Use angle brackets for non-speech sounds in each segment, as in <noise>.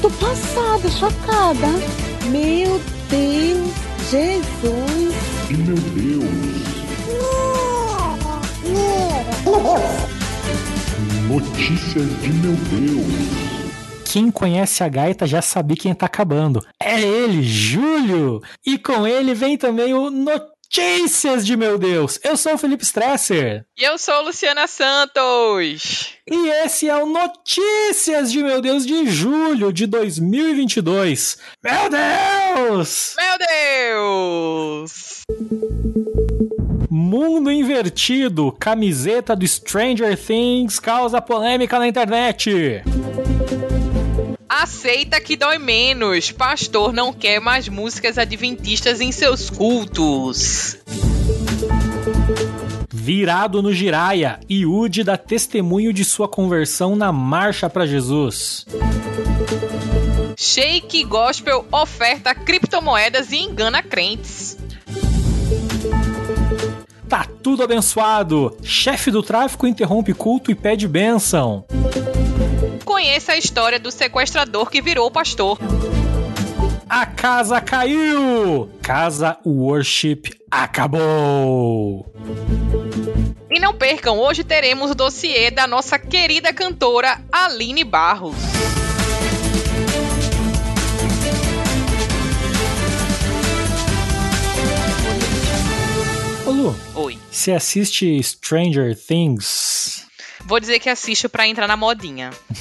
tô passada, chocada. Meu Deus, Jesus. E meu Deus. Meu Deus. Notícias de meu Deus. Quem conhece a gaita já sabe quem tá acabando. É ele, Júlio! E com ele vem também o Notícias de meu Deus! Eu sou o Felipe Stresser. E eu sou Luciana Santos. E esse é o Notícias de meu Deus de julho de 2022. Meu Deus! Meu Deus! Mundo invertido, camiseta do Stranger Things causa polêmica na internet. Aceita que dói menos. Pastor não quer mais músicas adventistas em seus cultos. Virado no Giraia, Iude dá testemunho de sua conversão na Marcha para Jesus. Shake Gospel oferta criptomoedas e engana crentes. Tá tudo abençoado. Chefe do tráfico interrompe culto e pede bênção. Conheça a história do sequestrador que virou pastor. A casa caiu! Casa Worship acabou! E não percam, hoje teremos o dossiê da nossa querida cantora Aline Barros. Ô Lu, Oi. você assiste Stranger Things? Vou dizer que assisto pra entrar na modinha. <laughs>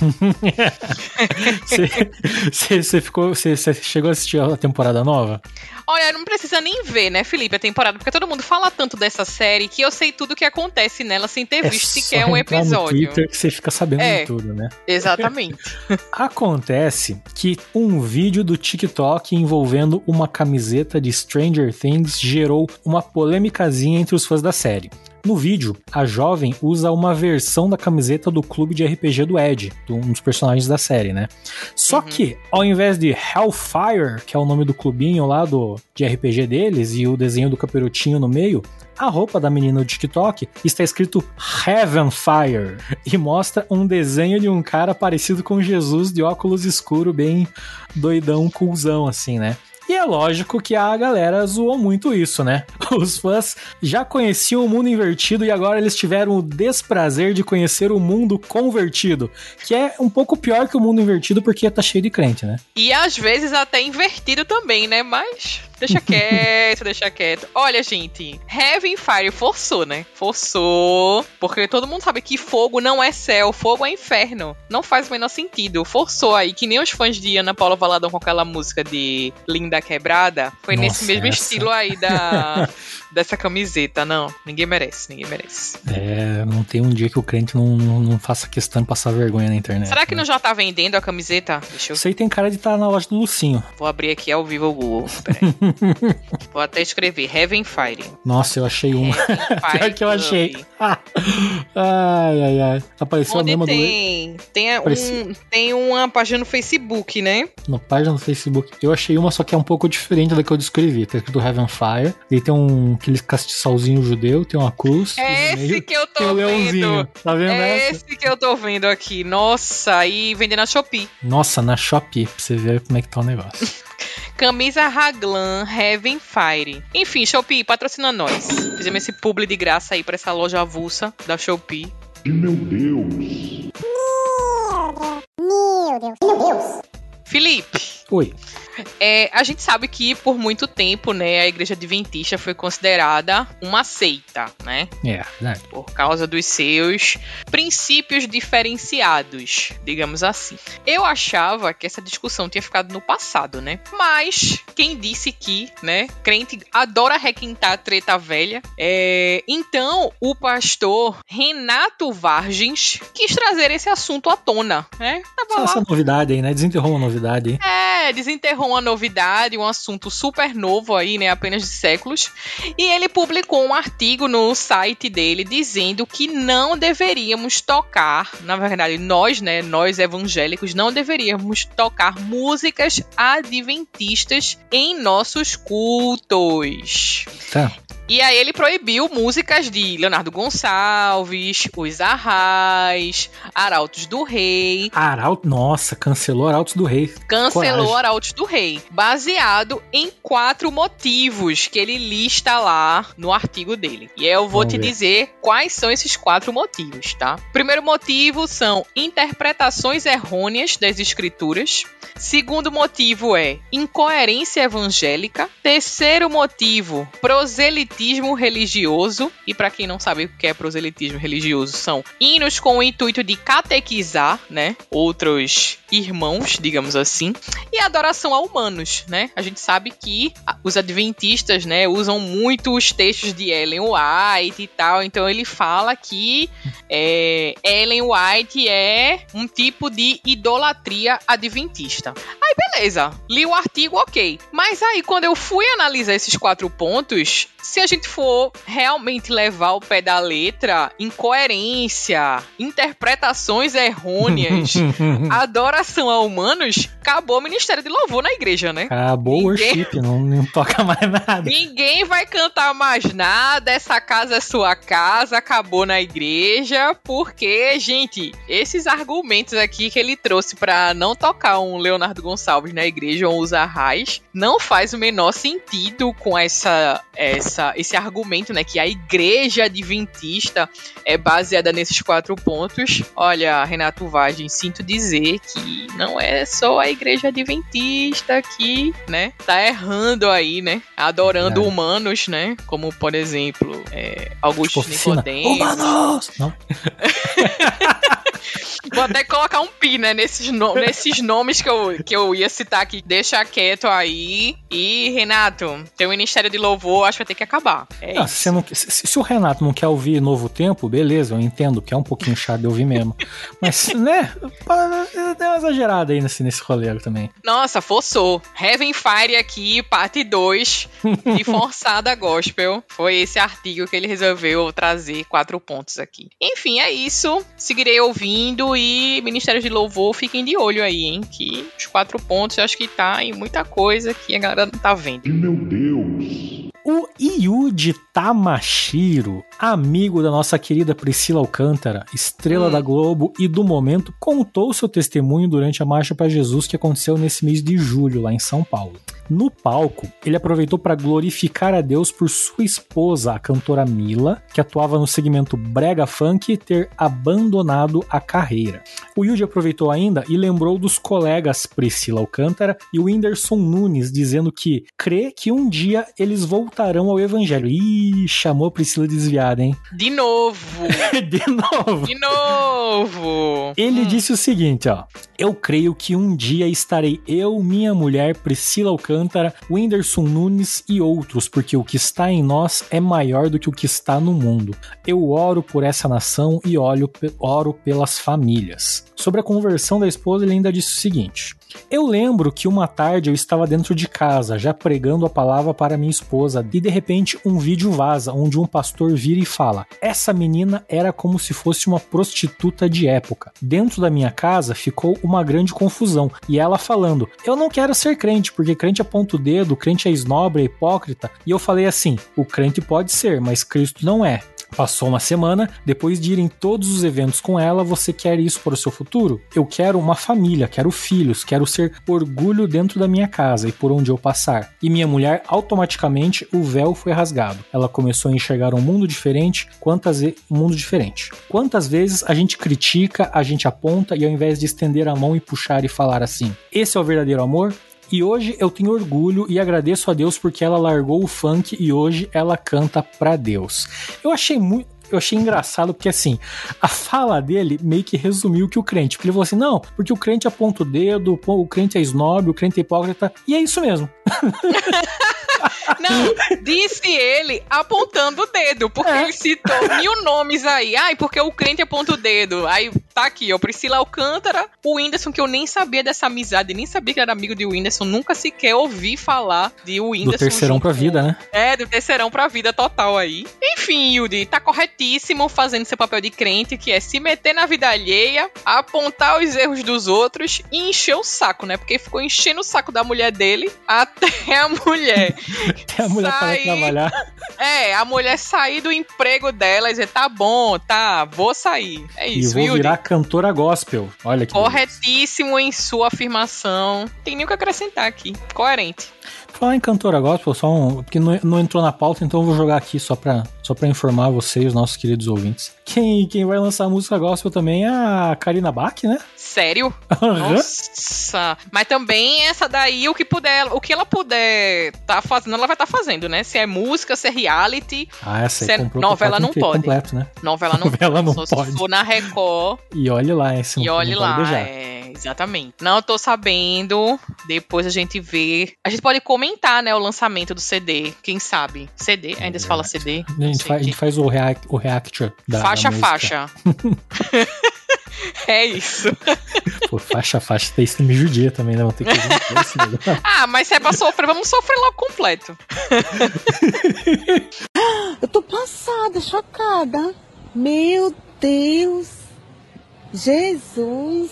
Você- ficou. Você chegou a assistir a temporada nova? Olha, não precisa nem ver, né, Felipe, a temporada, porque todo mundo fala tanto dessa série que eu sei tudo o que acontece nela sem ter visto só sequer um entrar No episódio. Twitter que você fica sabendo É. de tudo, né? Exatamente. <laughs> Acontece que um vídeo do TikTok envolvendo uma camiseta de Stranger Things gerou uma polêmicazinha entre os fãs da série. No vídeo, a jovem usa uma versão da camiseta do clube de RPG do Ed, um dos personagens da série, né? Só que, ao invés de Hellfire, que é o nome do clubinho lá do, de RPG deles, e o desenho do caperotinho no meio, a roupa da menina do TikTok está escrito Heaven Fire e mostra um desenho de um cara parecido com Jesus de óculos escuro, bem doidão, coolzão, assim, né? E é lógico que a galera zoou muito isso, né? <laughs> Os fãs já conheciam o mundo invertido e agora eles tiveram o desprazer de conhecer o mundo convertido, que é um pouco pior que o mundo invertido porque tá cheio de crente, né? E às vezes até invertido também, né? Mas deixa <laughs> quieto, deixa quieto. Olha, gente, Heaven Fire forçou, né? Forçou. Porque todo mundo sabe que fogo não é céu, fogo é inferno. Não faz o menor sentido. Forçou aí, que nem os fãs de Ana Paula Valadão com aquela música de Linda Quebrada. Foi Nossa, nesse mesmo essa. estilo aí da. <laughs> Dessa camiseta, não. Ninguém merece, ninguém merece. É, não tem um dia que o crente não, não, não faça questão de passar vergonha na internet. Será que né? não já tá vendendo a camiseta? Deixa eu Isso aí tem cara de estar na loja do Lucinho. Vou abrir aqui ao vivo o Google. Peraí. <laughs> Vou até escrever Heaven Fire. Nossa, eu achei uma. <laughs> Pior que eu achei. Ai, ai, ai. Apareceu a Onde mesma do. tem? Tem, um, tem uma página no Facebook, né? Na página do Facebook. Eu achei uma, só que é um pouco diferente da que eu descrevi. Tá escrito Heaven Fire. E tem um aquele castiçalzinho judeu, tem uma cruz. É e no meio esse que eu tem tô leãozinho. vendo. Tá vendo É essa? esse que eu tô vendo aqui. Nossa, e vendendo na Shopee. Nossa, na Shopee, pra você ver como é que tá o negócio. <laughs> Camisa Raglan Heaven Fire. Enfim, Shopee, patrocina nós. Fizemos esse publi de graça aí pra essa loja avulsa da Shopee. E meu Deus. Meu Deus. Meu Deus. Felipe, Oi. É, a gente sabe que por muito tempo, né, a igreja adventista foi considerada uma seita, né? É, verdade. Por causa dos seus princípios diferenciados, digamos assim. Eu achava que essa discussão tinha ficado no passado, né? Mas quem disse que, né, crente adora requintar treta velha. É, então, o pastor Renato Vargens quis trazer esse assunto à tona, né? Tava Só lá essa novidade aí, né? Desenterrou uma novidade aí. é, desenterrou uma novidade, um assunto super novo aí, né? Apenas de séculos. E ele publicou um artigo no site dele dizendo que não deveríamos tocar, na verdade, nós, né? Nós evangélicos, não deveríamos tocar músicas adventistas em nossos cultos. Tá. E aí ele proibiu músicas de Leonardo Gonçalves, Os Arrais, Arautos do Rei. Arauto, nossa, cancelou Arautos do Rei. Cancelou Coragem. Arautos do Rei, baseado em quatro motivos que ele lista lá no artigo dele. E eu vou Vamos te ver. dizer quais são esses quatro motivos, tá? Primeiro motivo são interpretações errôneas das escrituras. Segundo motivo é incoerência evangélica. Terceiro motivo, proselitismo religioso. E para quem não sabe o que é proselitismo religioso, são hinos com o intuito de catequizar, né, outros irmãos, digamos assim. E adoração a humanos, né? A gente sabe que a- os adventistas, né, usam muito os textos de Ellen White e tal. Então ele fala que é, Ellen White é um tipo de idolatria adventista. Aí beleza, li o artigo, ok. Mas aí quando eu fui analisar esses quatro pontos, se a gente for realmente levar o pé da letra, incoerência, interpretações errôneas, <laughs> adoração a humanos, acabou o ministério de louvor na igreja, né? Acabou o worship, não, não toca mais nada. Ninguém vai cantar mais nada, essa casa é sua casa, acabou na igreja, porque, gente, esses argumentos aqui que ele trouxe pra não tocar um Leonardo Gonçalves na igreja ou usar raiz, não faz o menor sentido com essa, essa, esse argumento, né, que a igreja adventista é baseada nesses quatro pontos. Olha, Renato Vagem, sinto dizer que não é só a igreja adventista que, né, tá errando aí, né, adorando É. humanos, né, como, por exemplo, é, Augusto oficina. Nicodemo. Humanos! Não. <laughs> Vou até colocar um pi, né, nesses, no- nesses nomes que eu, que eu ia citar aqui. Deixa quieto aí. E, Renato, teu ministério de louvor acho que vai ter que acabar. É isso. se, não- se- se o Renato não quer ouvir Novo Tempo, beleza, eu entendo que é um pouquinho chato de ouvir mesmo. <laughs> Mas, né, deu uma exagerada aí nesse, nesse rolê também. Nossa, forçou. Heaven Fire aqui, parte 2 de <laughs> Forçada Gospel. Foi esse artigo que ele resolveu trazer quatro pontos aqui. Enfim, é isso. Seguirei ouvindo e Ministério de Louvor, fiquem de olho aí, hein? Que os quatro pontos eu acho que tá em muita coisa que a galera não tá vendo. Meu Deus. O Yuji Tamashiro, amigo da nossa querida Priscila Alcântara, estrela Hum. da Globo e do momento, contou seu testemunho durante a Marcha para Jesus que aconteceu nesse mês de julho, lá em São Paulo. No palco, ele aproveitou para glorificar a Deus por sua esposa, a cantora Mila, que atuava no segmento Brega Funk, ter abandonado a carreira. O Yuji aproveitou ainda e lembrou dos colegas Priscila Alcântara e o Whindersson Nunes, dizendo que crê que um dia eles voltarão ao evangelho. Ih, chamou Priscila desviada, hein? De novo! <laughs> De novo. De novo! Ele Hum. disse o seguinte, ó. Eu creio que um dia estarei eu, minha mulher, Priscila Alcântara, Whindersson Nunes e outros, porque o que está em nós é maior do que o que está no mundo. Eu oro por essa nação e olho, oro pelas famílias. Sobre a conversão da esposa, ele ainda disse o seguinte: Eu lembro que uma tarde eu estava dentro de casa, já pregando a palavra para minha esposa, e de repente um vídeo vaza onde um pastor vira e fala: Essa menina era como se fosse uma prostituta de época. Dentro da minha casa ficou uma grande confusão, e ela falando: Eu não quero ser crente, porque crente aponta o dedo, crente é esnobre, é hipócrita. E eu falei assim: O crente pode ser, mas Cristo não é. Passou uma semana, depois de ir em todos os eventos com ela, você quer isso para o seu futuro? Eu quero uma família, quero filhos, quero ser orgulho dentro da minha casa e por onde eu passar. E minha mulher, automaticamente, o véu foi rasgado. Ela começou a enxergar um mundo diferente, quantas ve- um mundo diferente. Quantas vezes a gente critica, a gente aponta e ao invés de estender a mão e puxar e falar assim: esse é o verdadeiro amor? E hoje eu tenho orgulho e agradeço a Deus porque ela largou o funk e hoje ela canta pra Deus. Eu achei muito. Eu achei engraçado porque assim, a fala dele meio que resumiu o que o crente. Porque ele falou assim: não, porque o crente aponta o dedo, o crente é snob, o crente é hipócrita. E é isso mesmo. <laughs> Não, disse ele apontando o dedo, porque É. ele citou mil nomes aí. Ai, porque o crente aponta o dedo. Aí tá aqui, ó, Priscila Alcântara, o Whindersson, que eu nem sabia dessa amizade, nem sabia que era amigo de Whindersson, nunca sequer ouvi falar de Whindersson. Do terceirão junto pra vida, né? É, do terceirão pra vida total aí. Enfim, Yudi, tá corretíssimo fazendo seu papel de crente, que é se meter na vida alheia, apontar os erros dos outros e encher o saco, né? Porque ficou enchendo o saco da mulher dele até a mulher <laughs> Até a mulher para Sai. trabalhar. É, a mulher sair do emprego dela e dizer, tá bom, tá, vou sair. É E isso, vou Yuri. virar cantora gospel. Olha que beleza. Corretíssimo em sua afirmação. Tem nem o que acrescentar aqui. Coerente. Falar em cantora gospel, só um. Porque não, não entrou na pauta, então eu vou jogar aqui só pra, só pra informar você e os nossos queridos ouvintes. Quem, quem vai lançar música gospel também é a Karina Bach, né? Sério? Aham. Nossa. Mas também essa daí, o que puder, o que ela puder tá fazendo, ela vai estar fazendo, né? Se é música, se é reality, Ah, essa aí Cê- comprou novela não pode. completo, né? novela não <laughs> Novela não Só se pode. for na Record E olhe lá, esse e olhe pode lá. É, exatamente. Não tô sabendo. Depois a gente vê. A gente pode comentar, né, o lançamento do CD. Quem sabe? CD? Ainda se fala CD? A gente, faz, a gente faz o, react, o react da, Faixa, da faixa. <laughs> <laughs> é isso. Pô, faixa, faixa, isso me judia também, né? Vamos ter que ver esse negócio. <laughs> Ah, mas se é pra sofrer, vamos sofrer logo completo. <laughs> Eu tô passada, chocada. Meu Deus. Jesus.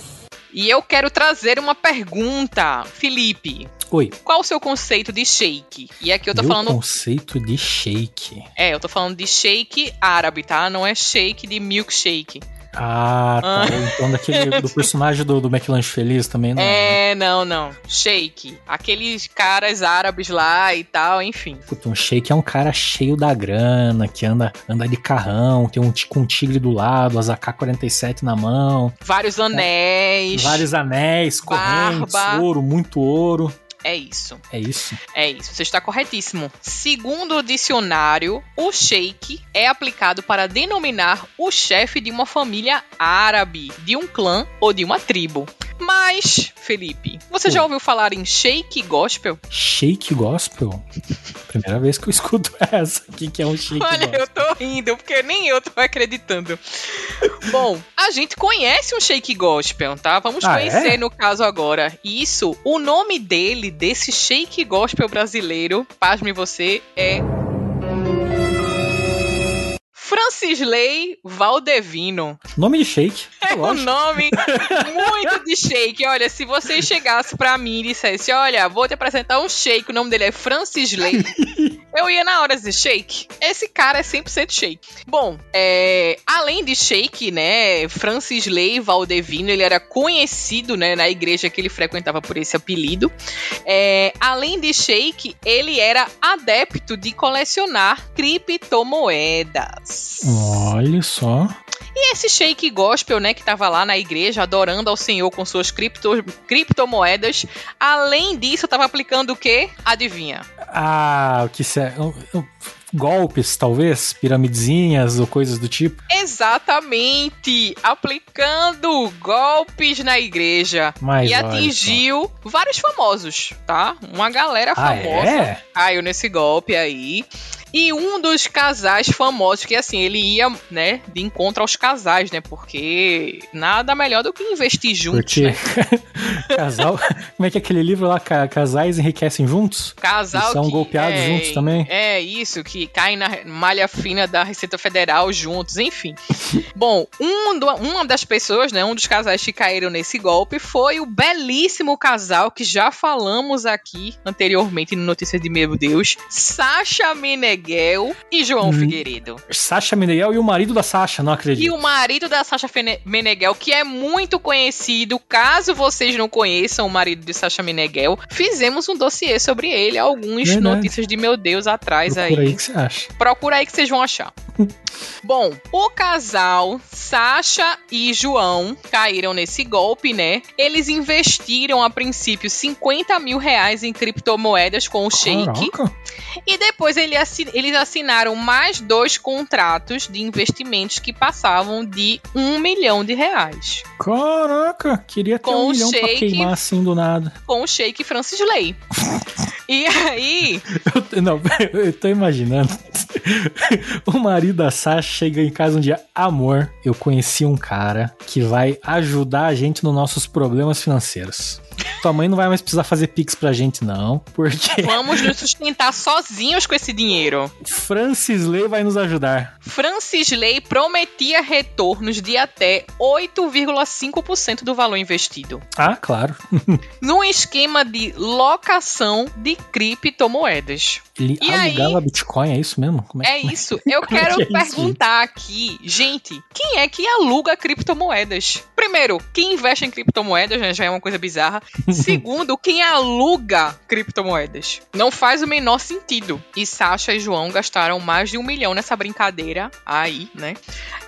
E eu quero trazer uma pergunta. Felipe, Oi. qual o seu conceito de shake? E aqui eu tô Meu falando. conceito de shake. É, eu tô falando de shake árabe, tá? Não é shake de milkshake. Ah, tá. Ah. Então daquele <laughs> do personagem do, do McLanche Feliz também, não é? né? É, não, não. Shake. Aqueles caras árabes lá e tal, enfim. Puta, um shake é um cara cheio da grana, que anda, anda de carrão, tem um, com um tigre do lado, as AK-47 na mão, Vários anéis. vários anéis, correntes, Barba. ouro, muito ouro. É isso. É isso. É isso, você está corretíssimo. Segundo o dicionário, o sheik é aplicado para denominar o chefe de uma família árabe, de um clã ou de uma tribo. Mas, Felipe, você já ouviu falar em shake gospel? Shake gospel? Primeira vez que eu escuto <laughs> essa. O que, que é um shake Olha, gospel? eu tô rindo, porque nem eu tô acreditando. <laughs> Bom, a gente conhece um shake gospel, tá? Vamos Ah, conhecer é? no caso agora. Isso, o nome dele, desse shake gospel brasileiro, pasme você, é. Francisley Valdevino. Nome de shake. É um lógico. nome <laughs> muito de shake. Olha, se você chegasse pra mim e dissesse, olha, vou te apresentar um shake, o nome dele é Francisley, <laughs> eu ia na hora dizer shake. Esse cara é 100% shake. Bom, é, além de shake, né, Francisley Valdevino, ele era conhecido, né, na igreja que ele frequentava por esse apelido. É, além de shake, ele era adepto de colecionar criptomoedas. Olha só. E esse shake gospel, né, que tava lá na igreja adorando ao Senhor com suas cripto, criptomoedas, além disso, tava aplicando o quê? Adivinha? Ah, o que se é? Golpes, talvez? Piramidezinhas ou coisas do tipo? Exatamente! Aplicando golpes na igreja. Mas e atingiu vários famosos, tá? Uma galera só. Ah, famosa é? caiu nesse golpe aí. E um dos casais famosos, que assim, ele ia, né, de encontro aos casais, né? Porque nada melhor do que investir juntos, né? <laughs> casal. Como é que é aquele livro lá? Ca- Casais enriquecem juntos? Casal E são que golpeados é, juntos também? É, isso, que caem na malha fina da Receita Federal juntos, enfim. Bom, um do- uma das pessoas, né, um dos casais que caíram nesse golpe foi o belíssimo casal que já falamos aqui anteriormente no Notícias de Meu Deus, Sasha Meneghel e João Hum. Figueiredo. Sasha Meneghel e o marido da Sasha, não E acredito. o marido da Sasha Meneghel, que é muito conhecido, caso vocês não conheçam o marido de Sasha Meneghel, fizemos um dossiê sobre ele, alguns Verdade. notícias de meu Deus atrás Procura aí. aí o que você acha. Procura aí que vocês vão achar. <laughs> Bom, o casal Sasha e João caíram nesse golpe, né? Eles investiram a princípio 50 mil reais em criptomoedas com o Shake. E depois ele assi- eles assinaram mais dois contratos de investimentos que passavam de um milhão de reais. Caraca, queria ter Com um milhão pra shake. queimar assim do nada. Com o Shake Francis Lay. <laughs> E aí, Eu, não, <laughs> eu tô imaginando. <laughs> O marido da Sasha chega em casa um dia. Amor, eu conheci um cara que vai ajudar a gente nos nossos problemas financeiros. Tua mãe não vai mais precisar fazer pix pra gente, não. Porque Vamos nos sustentar sozinhos com esse dinheiro. Francis Lay vai nos ajudar. Francis Lay prometia retornos de até 8,5% do valor investido. Ah, claro. <laughs> Num esquema de locação de criptomoedas. Ele E alugava aí? Bitcoin, é isso mesmo? Como É como isso. Eu é quero que é <laughs> perguntar aqui, gente, quem é que aluga criptomoedas? Primeiro, quem investe em criptomoedas né, já é uma coisa bizarra. <laughs> Segundo, quem aluga criptomoedas? Não faz o menor sentido. E Sasha e João gastaram mais de um milhão nessa brincadeira aí, né?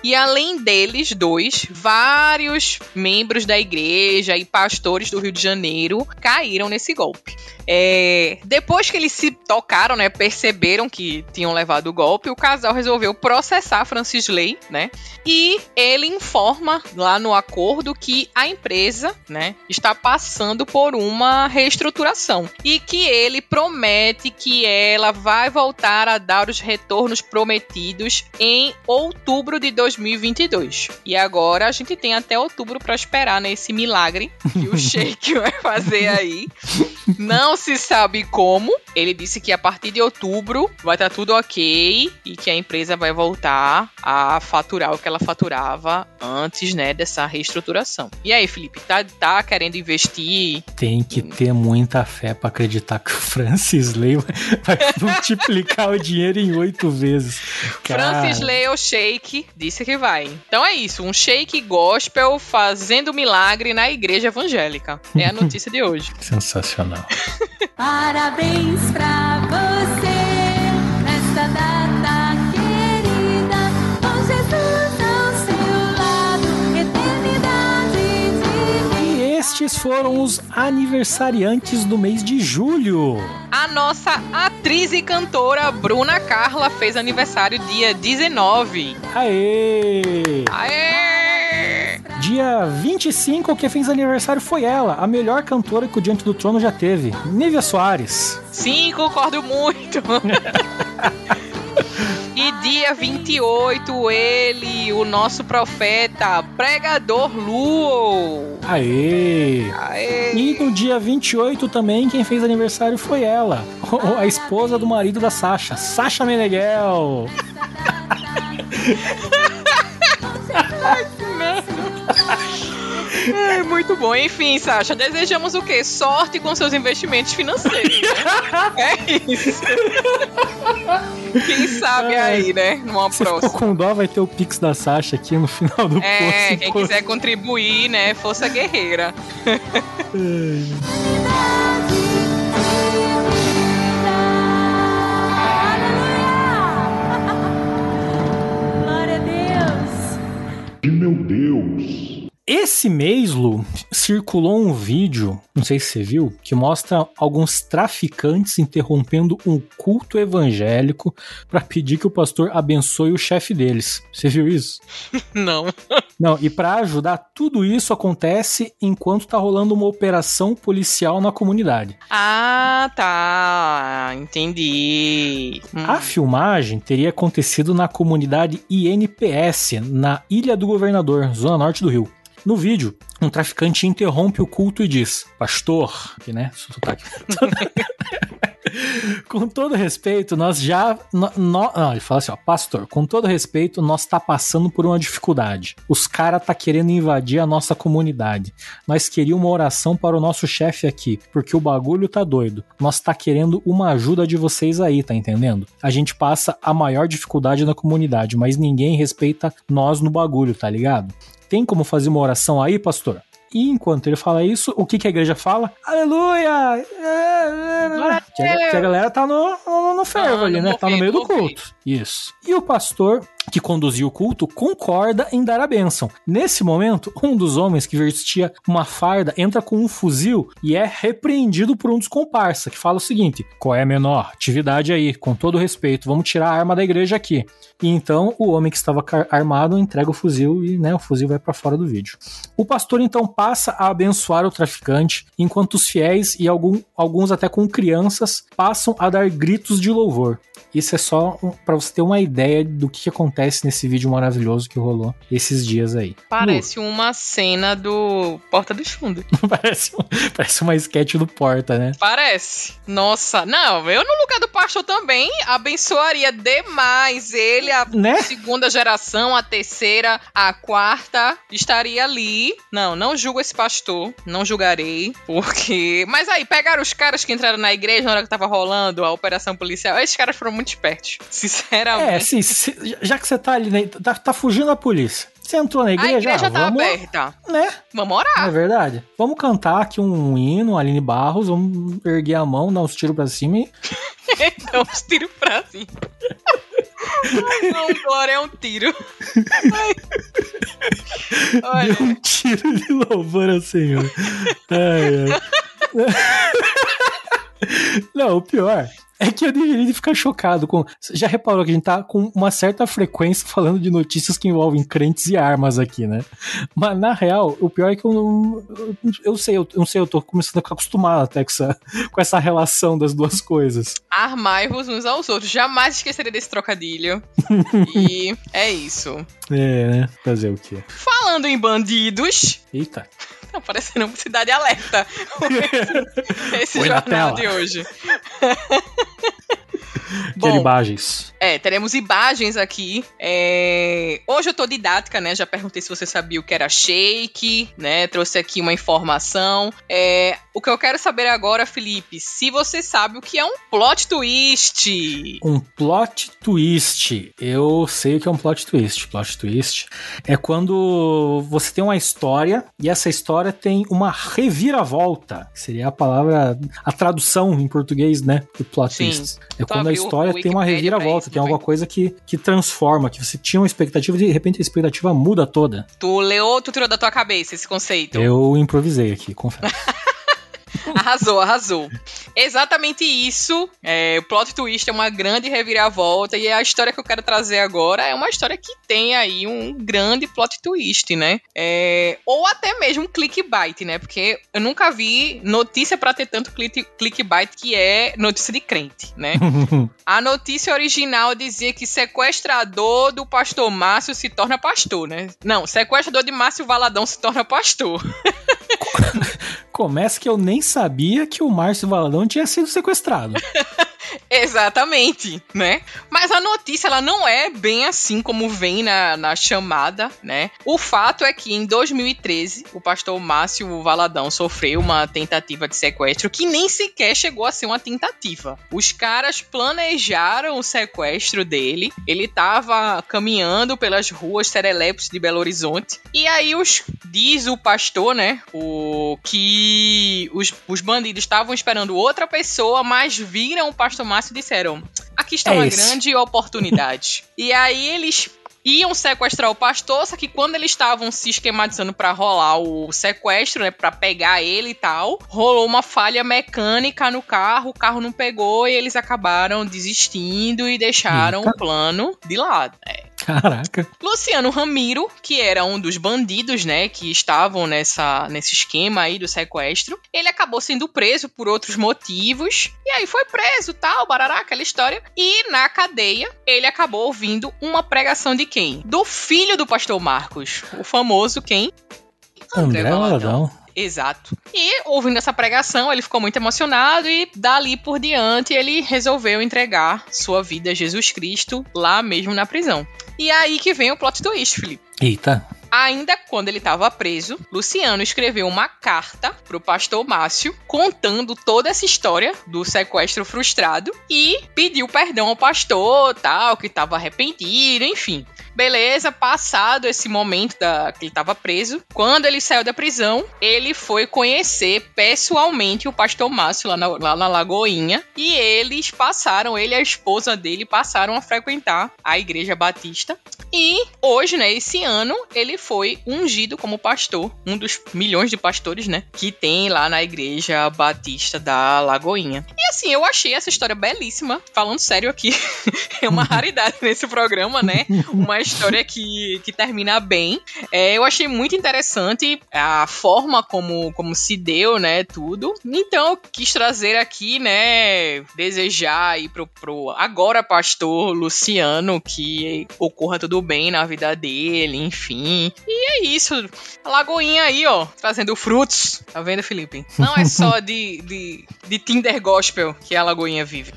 E além deles dois, vários membros da igreja e pastores do Rio de Janeiro caíram nesse golpe. É, depois que eles se tocaram, né, perceberam que tinham levado o golpe, o casal resolveu processar Francis Lay, né? E ele informa lá no acordo que a empresa, né, está passando por uma reestruturação e que ele promete que ela vai voltar a dar os retornos prometidos em outubro de 2022. E agora a gente tem até outubro para esperar nesse milagre que o <laughs> Sheik vai fazer aí. Não se sabe como. Ele disse que a partir de outubro vai estar tudo ok e que a empresa vai voltar a faturar o que ela faturava antes, né, dessa reestruturação. E aí, Felipe, tá, tá querendo investir? Tem que ter muita fé pra acreditar que o Francis Lay vai, <laughs> multiplicar o dinheiro em oito vezes. Cara, Francis Leo Shake disse que vai. Então é isso, um shake gospel fazendo milagre na igreja evangélica. É a <laughs> notícia de hoje. Sensacional. Parabéns pra você estes foram os aniversariantes do mês de julho. A nossa atriz e cantora Bruna Carla fez aniversário dia 19. Aê! Aê! Dia 25, quem fez aniversário foi ela, a melhor cantora que o Diante do Trono já teve, Nívia Soares. Sim, concordo muito. <laughs> E dia 28, ele, o nosso profeta, pregador Luo. Aê! Aê! E no dia 28 também, quem fez aniversário foi ela, <laughs> a esposa do marido da Sasha, Sasha Meneghel. <laughs> É muito bom. Enfim, Sasha, desejamos o quê? Sorte com seus investimentos financeiros. Né? <laughs> É isso. Quem sabe aí, né? Numa Se próxima. com dó, vai ter o Pix da Sasha aqui no final do É, post. quem quiser contribuir, né? Força guerreira. Aleluia! <laughs> Glória a Deus! De meu Deus. Esse mês, Lu, circulou um vídeo, não sei se você viu, que mostra alguns traficantes interrompendo um culto evangélico para pedir que o pastor abençoe o chefe deles. Você viu isso? <laughs> Não. Não, e para ajudar, tudo isso acontece enquanto tá rolando uma operação policial na comunidade. Ah, tá. Entendi. Hum. A filmagem teria acontecido na comunidade INPS, na Ilha do Governador, zona norte do Rio. No vídeo, um traficante interrompe o culto e diz: Pastor, né? sotaque. <laughs> com todo respeito, nós já. No, no- não, ele fala assim: ó, Pastor, com todo respeito, nós tá passando por uma dificuldade. Os caras tá querendo invadir a nossa comunidade. Nós queríamos uma oração para o nosso chefe aqui, porque o bagulho tá doido. Nós tá querendo uma ajuda de vocês aí, tá entendendo? A gente passa a maior dificuldade na comunidade, mas ninguém respeita nós no bagulho, tá ligado? Tem como fazer uma oração aí, pastor? E enquanto ele fala isso, o que, que a igreja fala? Aleluia! Que a, que a galera tá no, no, no fervo Ah, ali, né? Tá no meio do culto. Isso. E o pastor que conduzia o culto concorda em dar a bênção. Nesse momento, um dos homens que vestia uma farda entra com um fuzil e é repreendido por um dos comparsa, que fala o seguinte: qual é menor? Atividade aí, com todo respeito, vamos tirar a arma da igreja aqui. E então o homem que estava armado entrega o fuzil e né, o fuzil vai para fora do vídeo. O pastor então passa a abençoar o traficante, enquanto os fiéis e algum- alguns até com crianças passam a dar gritos de louvor. Isso é só para você ter uma ideia do que, acontece nesse vídeo maravilhoso que rolou esses dias aí. <laughs> Parece uma cena do Porta dos Fundos. <laughs> parece, parece uma sketch do Porta, né? Parece. Nossa, não, eu no lugar do pastor também abençoaria demais ele, a Né? segunda geração, a terceira, a quarta, estaria ali. Não, não julgo esse pastor, não julgarei, porque... Mas aí, pegaram os caras que entraram na igreja na hora que tava rolando a operação policial, esses caras foram muito espertos, É, sinceramente. assim, se- já que você tá ali, né, tá, tá fugindo da polícia. Você entrou na a igreja, igreja ah, tá vamos, aberta. né? Vamos Não orar. é verdade? Vamos cantar aqui um hino, Aline Barros, vamos erguer a mão, dar uns tiros pra cima e <laughs> Então, os tiros pra cima. Não, glória é um tiro. Ai. Olha, dê um tiro de louvor ao Senhor. Ai, ai. <laughs> Não, o pior é que eu deveria ficar chocado com. Você já reparou que a gente tá com uma certa frequência falando de notícias que envolvem crentes e armas aqui, né? Mas na real, o pior é que eu não. Eu, eu sei, eu não sei, eu tô começando a ficar acostumado até com essa, <laughs> com essa relação das duas coisas. armai-vos uns aos outros. Jamais esquecerei desse trocadilho. <laughs> e é isso. É, né? Fazer o quê? Falando em bandidos, Eita. tá parecendo uma cidade alerta. <laughs> esse esse jornal de hoje. <laughs> <laughs> Quero Bom, imagens. É, teremos imagens aqui. É, Hoje eu tô didática, né? Já perguntei se você sabia o que era shake, né? Trouxe aqui uma informação. É, O que eu quero saber agora, Felipe, se você sabe o que é um plot twist. Um plot twist. Eu sei o que é um plot twist. Plot twist é quando você tem uma história e essa história tem uma reviravolta. que Seria a palavra, a tradução em português, né? Do plot Sim. twist. É Tu quando a história tem uma reviravolta, tem alguma coisa que, que transforma, que você tinha uma expectativa e de repente a expectativa muda toda. Tu leu ou tu tirou da tua cabeça esse conceito? Eu improvisei aqui, confesso. <laughs> Arrasou, arrasou. Exatamente isso. É, o plot twist é uma grande reviravolta e a história que eu quero trazer agora é uma história que tem aí um grande plot twist, né? É, ou até mesmo clickbait, né? Porque eu nunca vi notícia pra ter tanto click- clickbait que é notícia de crente, né? <laughs> A notícia original dizia que sequestrador do pastor Márcio se torna pastor, né? Não, sequestrador de Márcio Valadão se torna pastor. <laughs> Começa que eu nem sabia que o Márcio Valadão tinha sido sequestrado. <laughs> Exatamente, né? Mas a notícia ela não é bem assim como vem na, na chamada, né? O fato é que em 2013 o pastor Márcio Valadão sofreu uma tentativa de sequestro que nem sequer chegou a ser uma tentativa. Os caras planejaram o sequestro dele. Ele tava caminhando pelas ruas serelepes de Belo Horizonte e aí os diz o pastor, né? O que os, os bandidos estavam esperando outra pessoa, mas viram o pastor Márcio e disseram: Aqui está É uma esse." grande oportunidade. <laughs> e aí eles iam sequestrar o pastor, só que quando eles estavam se esquematizando pra rolar o sequestro, né, Pra pegar ele e tal, rolou uma falha mecânica no carro, o carro não pegou e eles acabaram desistindo e deixaram Eita. o plano de lado. É. Caraca. Luciano Ramiro, que era um dos bandidos, né, que estavam nessa, nesse esquema aí do sequestro, ele acabou sendo preso por outros motivos, e aí foi preso, tal, barará, aquela história, e na cadeia ele acabou ouvindo uma pregação de quem? Do filho do pastor Marcos, o famoso quem? André Valadão. Exato. E ouvindo essa pregação, ele ficou muito emocionado e dali por diante ele resolveu entregar sua vida a Jesus Cristo lá mesmo na prisão. E aí que vem o plot twist, Felipe. Eita. Ainda quando ele estava preso, Luciano escreveu uma carta pro pastor Márcio contando toda essa história do sequestro frustrado e pediu perdão ao pastor, tal, que estava arrependido, enfim. Beleza, passado esse momento da, que ele estava preso, quando ele saiu da prisão, ele foi conhecer pessoalmente o pastor Márcio lá na, lá na Lagoinha e eles passaram, ele e a esposa dele passaram a frequentar a igreja batista E hoje, né, esse ano, ele foi ungido como pastor, um dos milhões de pastores, né, que tem lá na igreja batista da Lagoinha. E assim, eu achei essa história belíssima, falando sério aqui, <laughs> é uma <laughs> raridade nesse programa, né, uma história que, que termina bem. É, eu achei muito interessante a forma como, como se deu, né, tudo. Então, eu quis trazer aqui, né, desejar aí pro, pro agora pastor Luciano que ocorra tudo bem na vida dele, enfim. E é isso. A Lagoinha aí, ó, trazendo frutos. Tá vendo, Felipe? Não é só <laughs> de, de, de Tinder Gospel que a Lagoinha vive.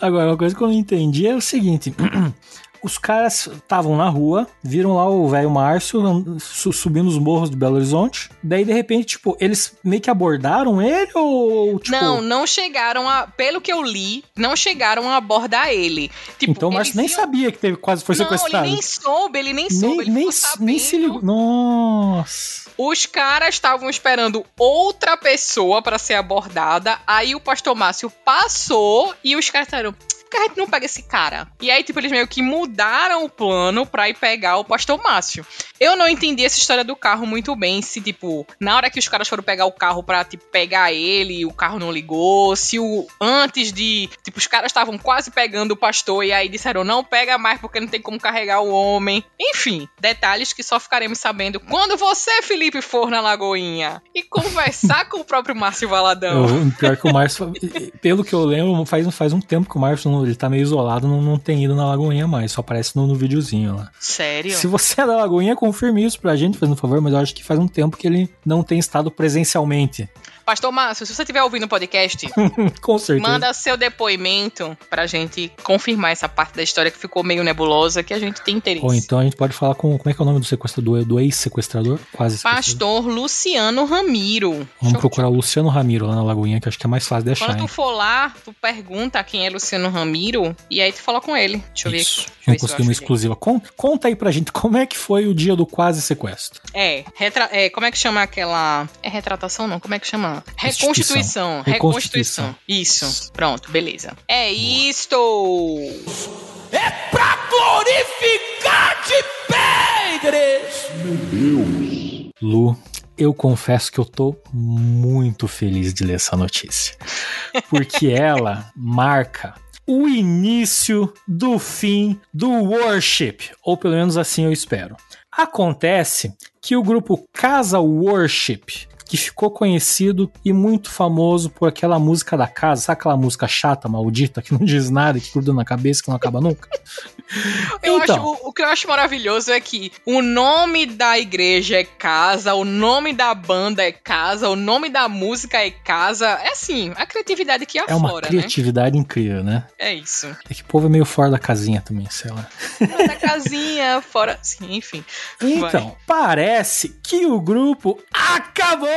Agora, uma coisa que eu não entendi é o seguinte. <clears throat> Os caras estavam na rua, viram lá o velho Márcio subindo os morros de Belo Horizonte. Daí, de repente, tipo, eles meio que abordaram ele ou, tipo... Não, não chegaram a. Pelo que eu li, não chegaram a abordar ele. Tipo, então o Márcio nem iam- sabia que teve, quase foi Não, sequestrado. ele nem soube, ele nem soube. nem, ele nem, nem se ligou. Nossa. Os caras estavam esperando outra pessoa pra ser abordada. Aí o pastor Márcio passou e os caras disseram. Por que a gente não pega esse cara? E aí, tipo, eles meio que mudaram o plano pra ir pegar o pastor Márcio. Eu não entendi essa história do carro muito bem. Se, tipo, na hora que os caras foram pegar o carro pra, tipo, pegar ele, o carro não ligou. Se o. Antes de. Tipo, os caras estavam quase pegando o pastor e aí disseram: não pega mais porque não tem como carregar o homem. Enfim, detalhes que só ficaremos sabendo quando você, Felipe, for na Lagoinha e conversar <laughs> com o próprio Márcio Valadão. Eu, pior que o Márcio, pelo que eu lembro, faz, faz um tempo que o Márcio não- ele tá meio isolado, não, não tem ido na Lagoinha mais, só aparece no, no videozinho lá. Sério? Se você é da Lagoinha, confirme isso pra gente, fazendo um favor, mas eu acho que faz um tempo que ele não tem estado presencialmente. Pastor Márcio, se você estiver ouvindo o podcast, <laughs> Com certeza. manda seu depoimento pra gente confirmar essa parte da história que ficou meio nebulosa, que a gente tem interesse. Ou então a gente pode falar com. Como é que é o nome do sequestrador? Do ex-sequestrador? Quase. Pastor Luciano Ramiro. Deixa Vamos eu- procurar o Luciano Ramiro lá na Lagoinha, que acho que é mais fácil de achar. Quando tu hein? for lá, tu pergunta quem é Luciano Ramiro e aí tu fala com ele. Deixa eu ver Isso. Deixa eu ver se eu consegui uma exclusiva. Con- conta aí pra gente como é que foi o dia do quase sequestro. É, é, como é que chama aquela. É retratação, não? Como é que chama? Reconstituição. Reconstituição. Reconstituição. Isso. Pronto, beleza. É isto! Meu Deus. Lu, eu confesso que eu tô muito feliz de ler essa notícia. Porque <laughs> ela marca o início do fim do worship. Ou pelo menos assim eu espero. Acontece que o grupo Casa Worship, que ficou conhecido e muito famoso por aquela música da casa, sabe aquela música chata, maldita, que não diz nada, que gruda na cabeça, que não acaba nunca? <laughs> Eu Então. acho, o, o que eu acho maravilhoso é que o nome da igreja é casa, o nome da banda é casa, o nome da música é casa. É assim, a criatividade que É uma né? criatividade incrível, né? É isso. É que o povo é meio fora da casinha também, sei lá. Da casinha, fora. Sim, enfim. Então, parece que o grupo acabou!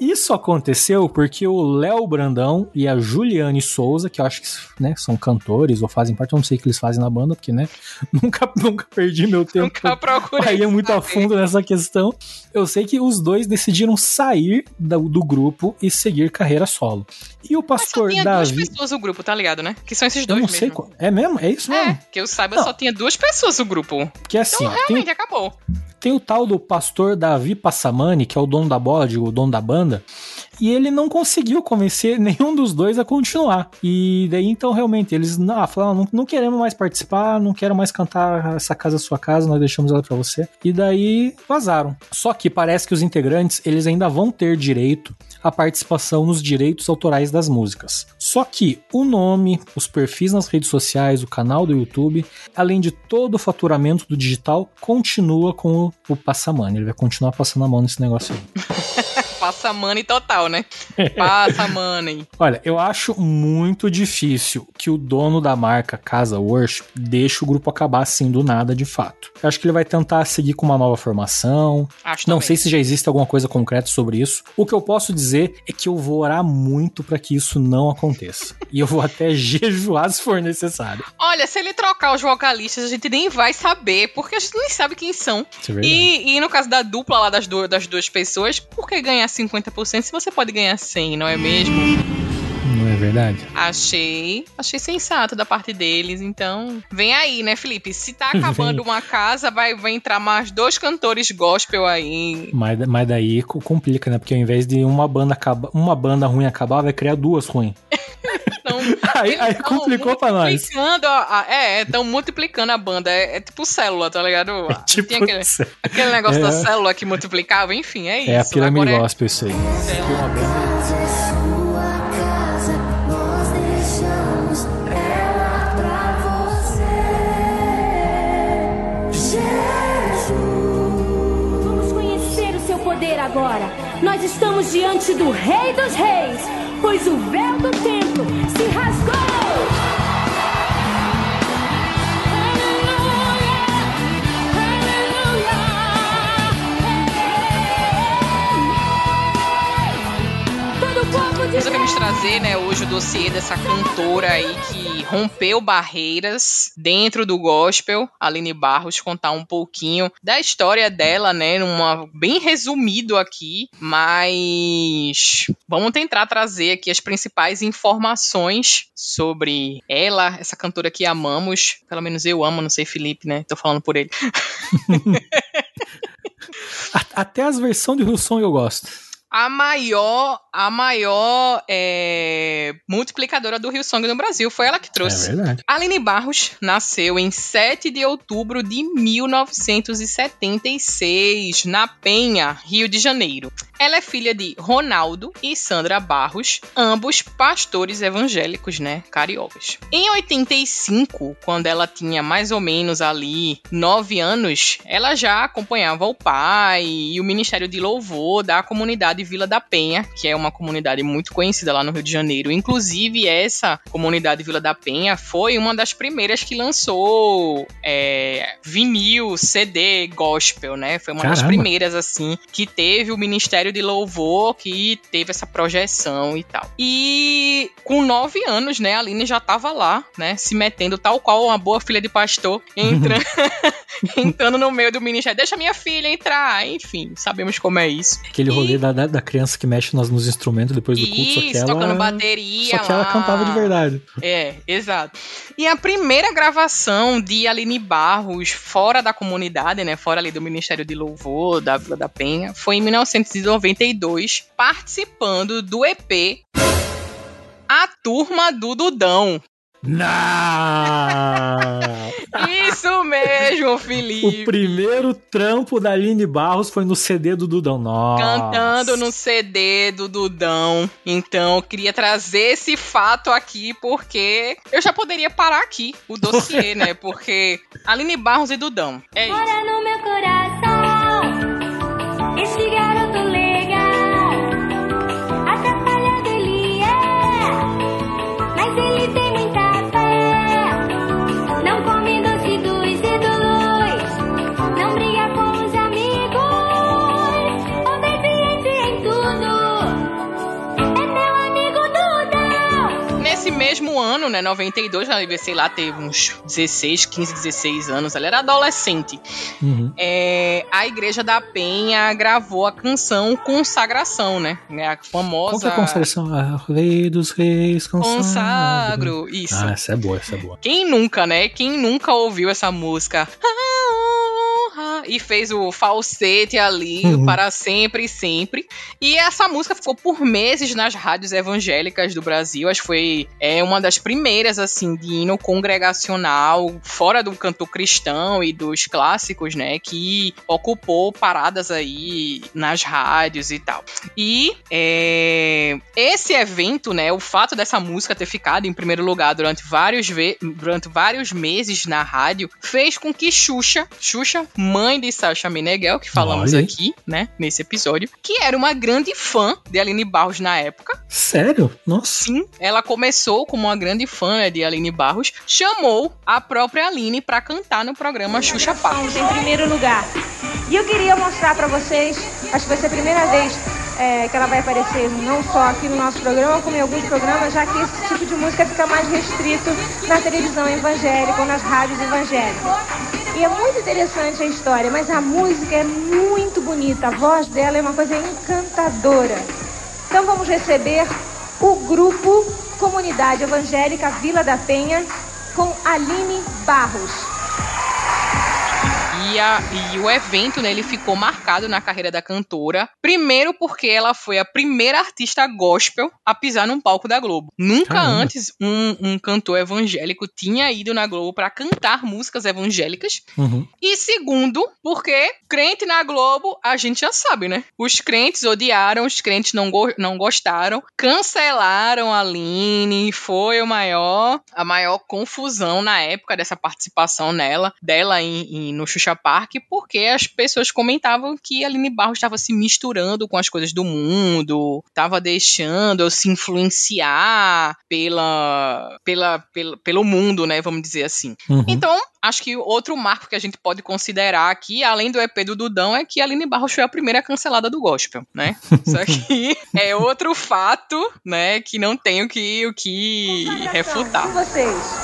Isso aconteceu porque o Léo Brandão e a Juliane Souza, que eu acho que né, são cantores ou fazem parte, eu não sei o que eles fazem na banda, porque né, <laughs> nunca, nunca perdi meu tempo. Nunca procurei. É muito a fundo nessa questão. Eu sei que os dois decidiram sair do, do grupo e seguir carreira solo. E o Mas só pastor tinha duas Davi. pessoas no grupo, tá ligado, né? Que são esses Eu dois não mesmo. sei qual. É mesmo? É isso mesmo? É, que eu saiba, Não. só tinha duas pessoas no grupo. Porque assim, Então, ó, tem, realmente, acabou. tem o tal do pastor Davi Passamani, que é o dono da bode, o dono da banda, e ele não conseguiu convencer <laughs> nenhum dos dois a continuar. E daí, então, realmente, eles ah, falaram, não, não queremos mais participar, não quero mais cantar essa casa sua casa, nós deixamos ela pra você. E daí, vazaram. Só que parece que os integrantes, eles ainda vão ter direito à participação nos direitos autorais das músicas. Só que o nome, os perfis nas redes sociais, o canal do YouTube, além de todo o faturamento do digital, continua com o, o. Ele vai continuar passando a mão nesse negócio aí. <laughs> passa money total, né? Passa money. <laughs> Olha, eu acho muito difícil que o dono da marca Casa Worship deixe o grupo acabar assim do nada, de fato. Eu acho que ele vai tentar seguir com uma nova formação. Acho Não também. sei se já existe alguma coisa concreta sobre isso. O que eu posso dizer é que eu vou orar muito pra que isso não aconteça. <laughs> e eu vou até jejuar se for necessário. Olha, se ele trocar os vocalistas, a gente nem vai saber, porque a gente nem sabe quem são. É. E, e no caso da dupla lá das, du- das duas pessoas, por que ganhar 50% se você pode ganhar 100, não é mesmo? Não é verdade? Achei, achei sensato da parte deles, então vem aí, né, Felipe? Se tá <laughs> acabando uma casa, vai, vai entrar mais dois cantores gospel aí. Mas, mas daí co- complica, né? Porque ao invés de uma banda acaba, uma banda ruim acabar, vai criar duas ruins. <laughs> Aí, aí complicou pra nós. multiplicando a- é, estão multiplicando a banda. É, é tipo célula, tá ligado? Tipo, Tinha aquele, <laughs> aquele negócio É. da célula que multiplicava, enfim, é isso. é a pirâmide Agora é- gospel isso aí. Sua casa, nós deixamos ela pra você. Jesus. Vamos conhecer o seu poder agora. Nós estamos diante do Rei dos Reis, pois o véu do templo Deus. trazer, né, hoje o dossiê dessa cantora aí que rompeu barreiras dentro do gospel, Aline Barros, contar um pouquinho da história dela, né, numa bem resumido aqui, mas vamos tentar trazer aqui as principais informações sobre ela, essa cantora que amamos, pelo menos eu amo, não sei Felipe, né, tô falando por ele. <laughs> Até as versões de Wilson eu gosto. A maior, a maior é, multiplicadora do Rio Song no Brasil. Foi ela que É trouxe. verdade. Aline Barros nasceu em 7 de outubro de 1976, na Penha, Rio de Janeiro. Ela é filha de Ronaldo e Sandra Barros, ambos pastores evangélicos, né, cariocas. Em 85, quando ela tinha mais ou menos ali 9 anos, ela já acompanhava o pai e o Ministério de Louvor da comunidade Vila da Penha, que é uma comunidade muito conhecida lá no Rio de Janeiro. Inclusive, essa comunidade Vila da Penha foi uma das primeiras que lançou é, vinil, CD, gospel, né? Foi uma das Caramba. primeiras, assim, que teve o Ministério de Louvor, que teve essa projeção e tal. E com nove anos, né, a Aline já tava lá, né, se metendo tal qual uma boa filha de pastor, entrando, <laughs> entrando no meio do ministério. Deixa minha filha entrar, enfim, sabemos como é isso. Aquele E- rolê da, da, da criança que mexe nos, nos instrumentos depois do culto, só que Isso, ela. tocando bateria Só que ela lá. cantava de verdade. É, exato. E a primeira gravação de Aline Barros fora da comunidade, né, fora ali do Ministério de Louvor, da Vila da Penha, foi em 1992, participando do EP A Turma do Dudão. Não! Isso mesmo, <laughs> Felipe. o primeiro trampo da Aline Barros foi no CD do Dudão. Nossa. Cantando no CD do Dudão. Então, eu queria trazer esse fato aqui, porque eu já poderia parar aqui o dossiê, <laughs> né? Porque Aline Barros e Dudão. É isso. Mora no meu coração né, 92, ela devia, sei lá, teve uns 16, 15, 16 anos, ela era adolescente. Uhum. É, a Igreja da Penha gravou a canção Consagração, né? né, A famosa Qual que é a consagração? Ah, Rei dos Reis, consagro. Consagro. Isso. Ah, essa é boa, essa é boa. Quem nunca, né? Quem nunca ouviu essa música? <laughs> E fez o falsete ali Uhum. para sempre e sempre. E essa música ficou por meses nas rádios evangélicas do Brasil. Acho que foi é, uma das primeiras, assim, de hino congregacional, fora do canto cristão e dos clássicos, né? Que ocupou paradas aí nas rádios e tal. E é, esse evento, né, o fato dessa música ter ficado em primeiro lugar durante vários, durante vários meses na rádio, fez com que Xuxa, Xuxa, mãe mãe de Sasha Meneghel, que falamos Olha aqui, né, nesse episódio, que era uma grande fã de Aline Barros na época. Sério? Nossa. Sim, ela começou como uma grande fã né, de Aline Barros, chamou a própria Aline pra cantar no programa Xuxa Park. Vamos em primeiro lugar. E eu queria mostrar pra vocês, acho que vai ser a primeira vez é, que ela vai aparecer não só aqui no nosso programa, como em alguns programas, já que esse tipo de música fica mais restrito na televisão evangélica ou nas rádios evangélicas. E é muito interessante a história, mas a música é muito bonita, a voz dela é uma coisa encantadora. Então vamos receber o grupo Comunidade Evangélica Vila da Penha com Aline Barros. E, a- e o evento, né, ele ficou marcado na carreira da cantora. Primeiro porque ela foi a primeira artista gospel a pisar num palco da Globo. Nunca Caramba. antes um, um cantor evangélico tinha ido na Globo pra cantar músicas evangélicas. Uhum. E segundo, porque crente na Globo, a gente já sabe, né? Os crentes odiaram, os crentes não, go- não gostaram, cancelaram a Aline, foi o maior, a maior confusão na época dessa participação nela, dela em, em- no Xuxa Park, porque as pessoas comentavam que a Aline Barros estava se misturando com as coisas do mundo, estava deixando se influenciar pela, pela, pela, pelo mundo, né? Vamos dizer assim. Uhum. Então, acho que outro marco que a gente pode considerar aqui, além do EP do Dudão, é que a Aline Barros foi a primeira cancelada do gospel, né? <laughs> Isso aqui é outro fato, né, que não tenho que, o que Com refutar. vocês.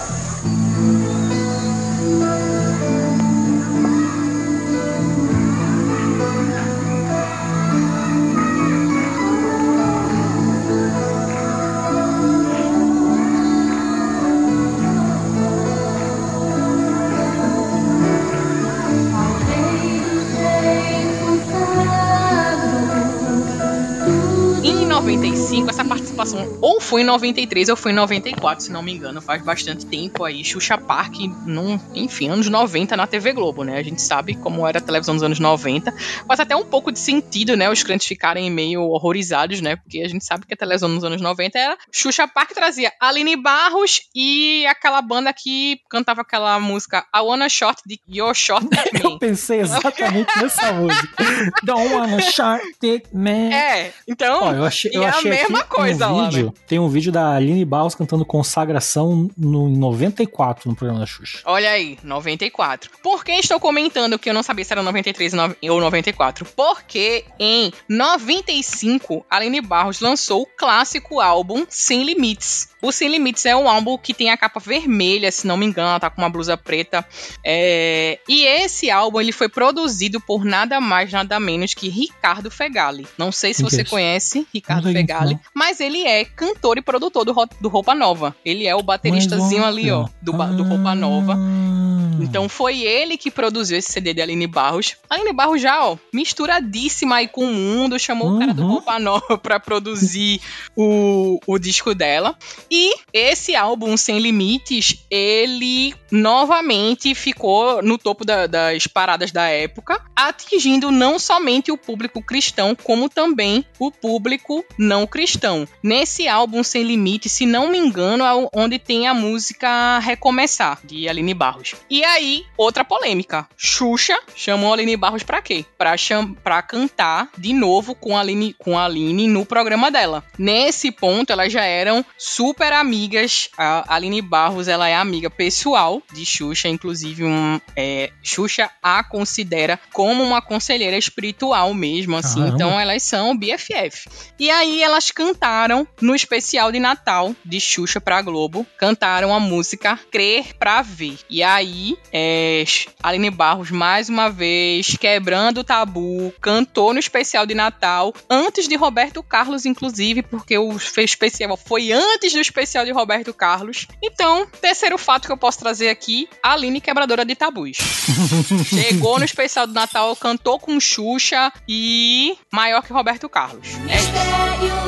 95, essa participação ou foi em 93 ou foi em 94, se não me engano, faz bastante tempo aí. Xuxa Park, num, enfim, anos 90 na TV Globo, né? A gente sabe como era a televisão dos anos 90. Faz até um pouco de sentido, né? Os crentes ficarem meio horrorizados, né? Porque a gente sabe que a televisão nos anos 90 era. Xuxa Park trazia Aline Barros e aquela banda que cantava aquela música I Wanna Short Dick, Your Short <laughs> Eu pensei exatamente nessa música. <laughs> Don't wanna short dick man. É, então. Ó, eu achei, eu e é a achei mesma aqui coisa um lá, vídeo, né? tem um vídeo da Aline Barros cantando Consagração no em 94 no programa da Xuxa. Olha aí, 94. Por que estou comentando que eu não sabia se era 93 no- ou 94? Porque em 95, Aline Barros lançou o clássico álbum Sem Limites. O Sem Limites é um álbum que tem a capa vermelha, se não me engano, tá com uma blusa preta. É, E esse álbum ele foi produzido por nada mais, nada menos que Ricardo Fegali. Não sei se que você é conhece Ricardo Fegali, não. mas ele é cantor e produtor do, do Roupa Nova. Ele é o bateristazinho ali, ó, do, ba- do Roupa Nova. Ah. Então foi ele que produziu esse CD de Aline Barros. Aline Barros já, ó, misturadíssima aí com o mundo, chamou o cara do Uhum. Roupa Nova <laughs> pra produzir o, o disco dela. E esse álbum, Sem Limites, ele novamente ficou no topo da- das paradas da época, atingindo não somente o público cristão, como também o público não cristão. Nesse álbum Sem Limites, se não me engano, é onde tem a música Recomeçar, de Aline Barros. E aí, outra polêmica. Xuxa chamou Aline Barros pra quê? Pra, cham pra cantar de novo com a, Aline, com a Aline no programa dela. Nesse ponto, elas já eram super amigas. A Aline Barros, ela é amiga pessoal de Xuxa, inclusive um, é, Xuxa a considera como uma conselheira espiritual mesmo, assim. Caramba. Então, elas são BFF. E aí, elas cantaram no especial de Natal de Xuxa pra Globo, cantaram a música Crer Pra Ver. E aí, é, Aline Barros, mais uma vez, quebrando o tabu, cantou no especial de Natal, antes de Roberto Carlos, inclusive, porque o especial foi antes do especial de Roberto Carlos. Então, terceiro fato que eu posso trazer aqui, Aline quebradora de tabus. <laughs> Chegou no especial do Natal, cantou com Xuxa e maior que Roberto Carlos. É isso.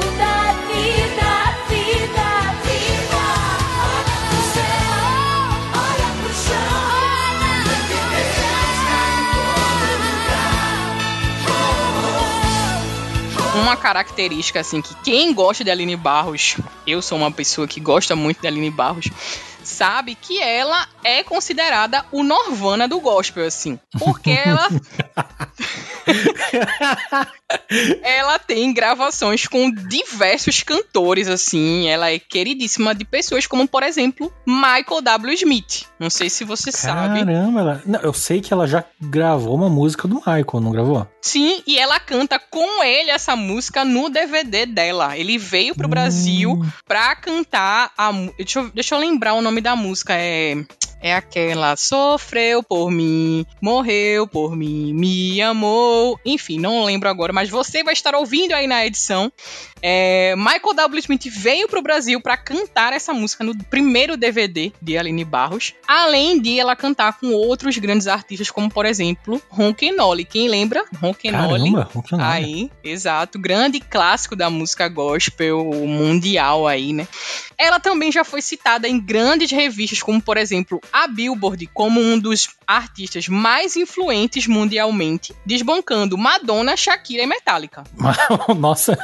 Uma característica, assim, que quem gosta de Aline Barros, eu sou uma pessoa que gosta muito de Aline Barros, sabe que ela é considerada o Norvana do gospel, assim. Porque ela. <laughs> ela tem gravações com diversos cantores, assim. Ela é queridíssima de pessoas como, por exemplo, Michael W. Smith. Não sei se você sabe. Caramba, ela... Não, eu sei que ela já gravou uma música do Michael, não gravou? Sim, e ela canta com ele essa música no DVD dela. Ele veio pro Brasil pra cantar a. Deixa eu, deixa eu lembrar o nome da música. É. É aquela. Sofreu por mim, morreu por mim, me amou. Enfim, não lembro agora, mas você vai estar ouvindo aí na edição. É, Michael W. Smith veio pro Brasil pra cantar essa música no primeiro DVD de Aline Barros, além de ela cantar com outros grandes artistas, como por exemplo Ronquenoli. Quem lembra? Ronquenoli. É? Aí, exato, grande clássico da música gospel mundial aí, né? Ela também já foi citada em grandes revistas, como por exemplo a Billboard, como um dos artistas mais influentes mundialmente, desbancando Madonna, Shakira e Metallica. <laughs> Nossa,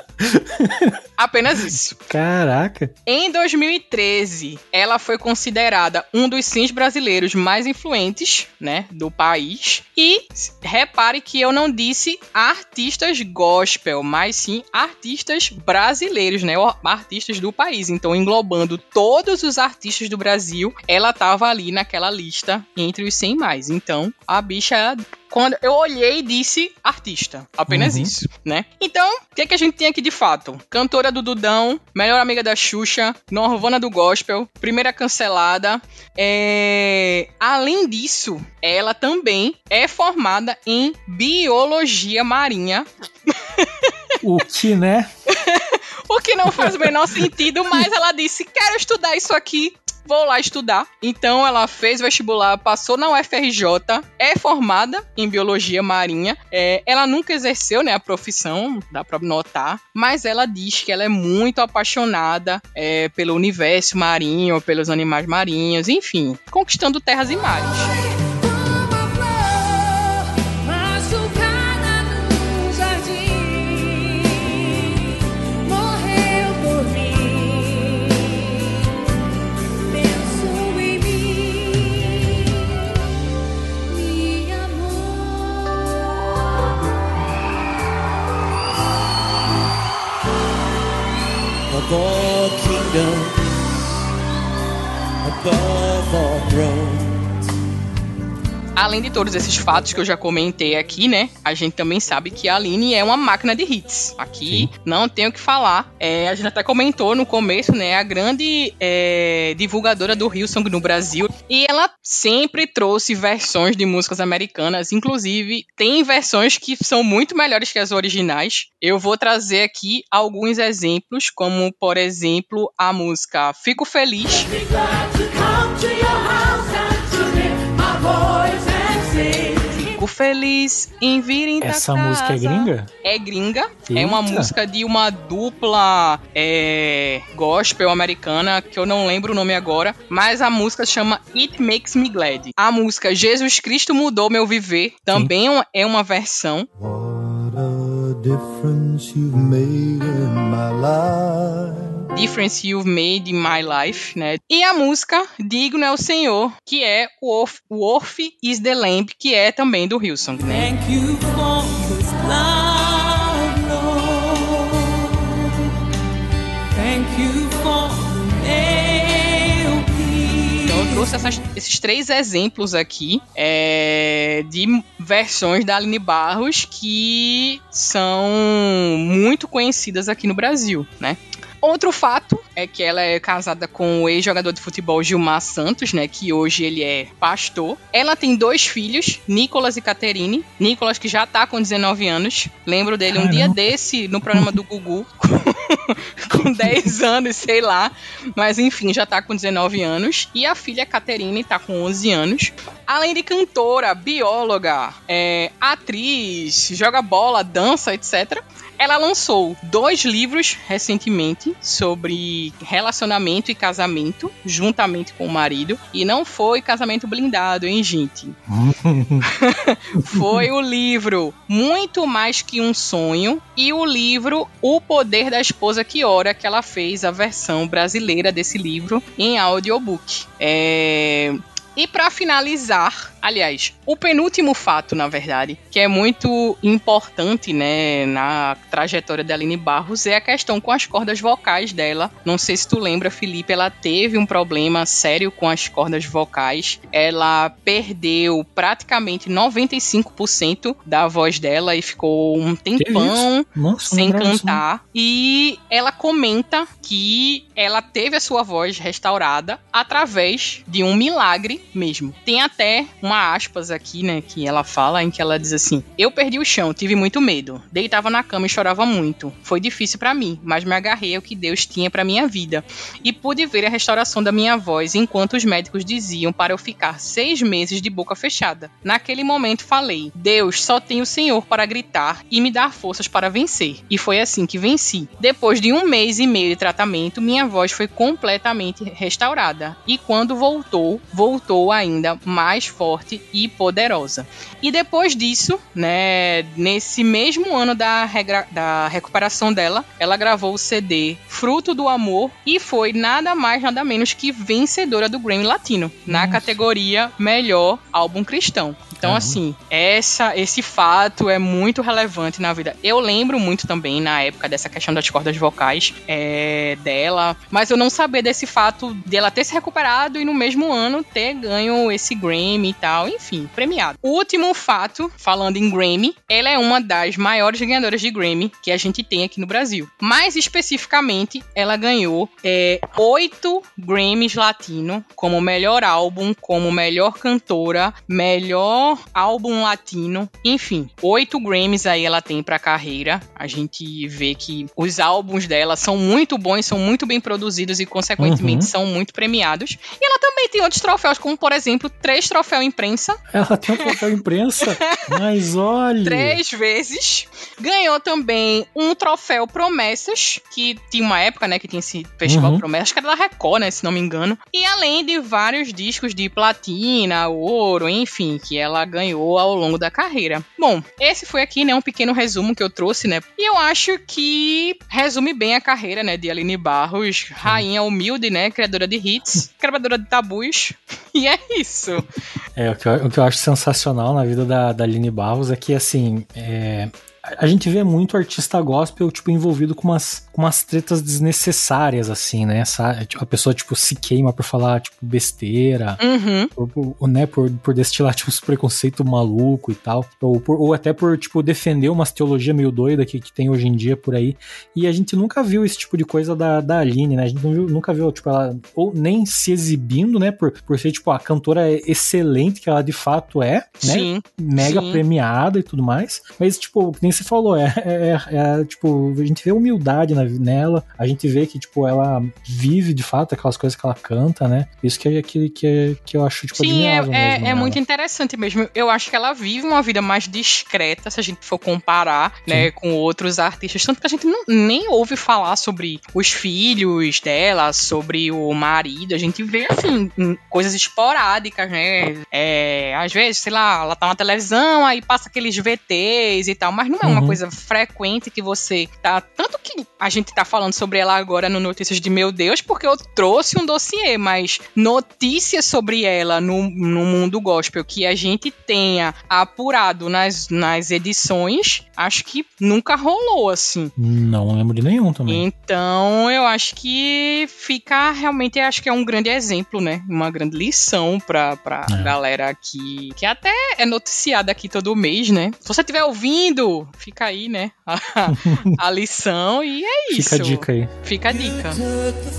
Apenas isso. caraca. Em 2013, ela foi considerada um dos sims brasileiros mais influentes, né, do país. E repare que eu não disse artistas gospel, mas sim artistas brasileiros, né, artistas do país. Então, englobando todos os artistas do Brasil, ela tava ali naquela lista entre os 100 mais. Então, a bicha quando eu olhei, disse artista. Apenas Uhum. isso, né? Então, o que, que a gente tem aqui de fato? Cantora do Dudão, melhor amiga da Xuxa, Norvana do Gospel, primeira cancelada. É... Além disso, ela também é formada em biologia marinha. O que, né? <laughs> O que não faz o menor sentido, mas ela disse: quero estudar isso aqui. Vou lá estudar. Então ela fez vestibular, passou na UFRJ, é formada em biologia marinha. É, ela nunca exerceu né, a profissão, dá pra notar, mas ela diz que ela é muito apaixonada é, pelo universo marinho, pelos animais marinhos, enfim, conquistando terras e mares. Além de todos esses fatos que eu já comentei aqui, né? A gente também sabe que a Aline é uma máquina de hits. Aqui não tenho o que falar. É, a gente até comentou no começo, né? A grande é, divulgadora do Hillsong no Brasil. E ela sempre trouxe versões de músicas americanas. Inclusive, tem versões que são muito melhores que as originais. Eu vou trazer aqui alguns exemplos, como, por exemplo, a música Fico Feliz. Feliz em vir em Essa música é gringa? É gringa. É uma Eita. música de uma dupla é, gospel americana, que eu não lembro o nome agora. Mas a música chama It Makes Me Glad. A música Jesus Cristo Mudou Meu Viver também é uma versão. What a difference you've made in my life. Difference You've Made in My Life, né? E a música Digno é o Senhor, que é o Orf is the Lamb, que é também do Hillsong, né? Thank you for this love, Lord. Thank you for Então eu trouxe essas- esses três exemplos aqui é, de versões da Aline Barros que são muito conhecidas aqui no Brasil, né? Outro fato é que ela é casada com o ex-jogador de futebol Gilmar Santos, né? Que hoje ele é pastor. Ela tem dois filhos, Nicolas e Caterine. Nicolas, que já tá com 19 anos. Lembro dele um dia Caramba. desse no programa do Gugu. <laughs> com 10 <laughs> anos, sei lá. Mas enfim, já tá com 19 anos. E a filha Caterine tá com 11 anos. Além de cantora, bióloga, é, atriz, joga bola, dança, etc. Ela lançou dois livros recentemente sobre relacionamento e casamento, juntamente com o marido. E não foi casamento blindado, hein, gente? <laughs> foi o livro Muito Mais Que Um Sonho e o livro O Poder da Esposa que Ora, que ela fez a versão brasileira desse livro em audiobook. É... E para finalizar, aliás, o penúltimo fato, na verdade, que é muito importante, né, na trajetória da Aline Barros, é a questão com as cordas vocais dela. Não sei se tu lembra, Felipe, ela teve um problema sério com as cordas vocais. Ela perdeu praticamente 95% da voz dela e ficou um tempão Nossa, sem cantar. E ela comenta que ela teve a sua voz restaurada através de um milagre mesmo. Tem até uma aspas aqui, né, que ela fala, em que ela diz assim: Eu perdi o chão, tive muito medo. Deitava na cama e chorava muito. Foi difícil pra mim, mas me agarrei ao que Deus tinha pra minha vida. E pude ver a restauração da minha voz enquanto os médicos diziam para eu ficar seis meses de boca fechada. Naquele momento falei: Deus, só tem o Senhor para gritar e me dar forças para vencer. E foi assim que venci. Depois de um mês e meio de tratamento, minha voz foi completamente restaurada. E quando voltou, voltou ainda mais forte e poderosa. E depois disso, né, nesse mesmo ano da, regra- da recuperação dela, ela gravou o CD Fruto do Amor e foi nada mais, nada menos que vencedora do Grammy Latino, na categoria Melhor Álbum Cristão. Então, Caramba. assim, essa, esse fato é muito relevante na vida. Eu lembro muito também, na época, dessa questão das cordas vocais é, dela, mas eu não sabia desse fato dela ter se recuperado e no mesmo ano ter ganho esse Grammy e tal, enfim, premiado. Último fato, falando em Grammy, ela é uma das maiores ganhadoras de Grammy que a gente tem aqui no Brasil. Mais especificamente, ela ganhou é, oito Grammys Latino como melhor álbum, como melhor cantora, melhor álbum latino, enfim, oito Grammys aí ela tem pra carreira. A gente vê que os álbuns dela são muito bons, são muito bem produzidos e, consequentemente, Uhum. são muito premiados. E ela também tem outros troféus, como por exemplo, três troféus imprensa, Ela tem um papel imprensa, <laughs> mas olha. três vezes. Ganhou também um troféu Promessas, que tinha uma época, né, que tinha esse festival Uhum. Promessas, que era da Record, né, se não me engano. E além de vários discos de platina, ouro, enfim, que ela ganhou ao longo da carreira. Bom, esse foi aqui, né, um pequeno resumo que eu trouxe, né, e eu acho que resume bem a carreira, né, de Aline Barros, rainha humilde, né, criadora de hits, <laughs> quebradora de tabus, <laughs> e é isso. É, o que, eu, o que eu acho sensacional na vida da, da Aline Barros é que, assim, é, a- gente vê muito artista gospel, tipo, envolvido com umas, com umas tretas desnecessárias, assim, né? Sabe? Tipo, A pessoa, tipo, se queima por falar, tipo, besteira, Uhum. né, por, por destilar, <laughs> tipo, uns preconceito maluco e tal, ou, por- ou até por, tipo, defender umas teologia meio doida que, que tem hoje em dia por aí, e a gente nunca viu esse tipo de coisa da, da Aline, né, a gente não viu- nunca viu, tipo, ela, ou nem se exibindo, né, por, por ser, tipo, a cantora excelente que ela de fato é, né, Sim. mega sim. premiada e tudo mais, mas, tipo, nem você falou, é, é, é, tipo, a gente vê humildade na- nela, a gente vê que, tipo, ela vive de fato aquelas coisas que ela canta, né, isso que é que, que, é- que eu acho, tipo, Sim, é, é, é muito interessante mesmo. Eu acho que ela vive uma vida mais discreta, se a gente for comparar, né, com outros artistas. Tanto que a gente não, nem ouve falar sobre os filhos dela, sobre o marido. A gente vê, assim, coisas esporádicas, né? É, às vezes, sei lá, ela tá na televisão, aí passa aqueles VTs e tal, mas não é uma Uhum. coisa frequente que você tá. Tanto que a gente tá falando sobre ela agora no Notícias de Meu Deus, porque eu trouxe um dossiê, mas notícias sobre ela no, no mundo gospel que a gente tenha apurado nas, nas edições, acho que nunca rolou assim. Não lembro de nenhum também. Então, eu acho que fica realmente, acho que é um grande exemplo, né? Uma grande lição pra, pra É. galera aqui, que até é noticiada aqui todo mês, né? Se você estiver ouvindo, fica aí, né? A, a lição e é isso. Fica a dica aí. Fica a dica. Took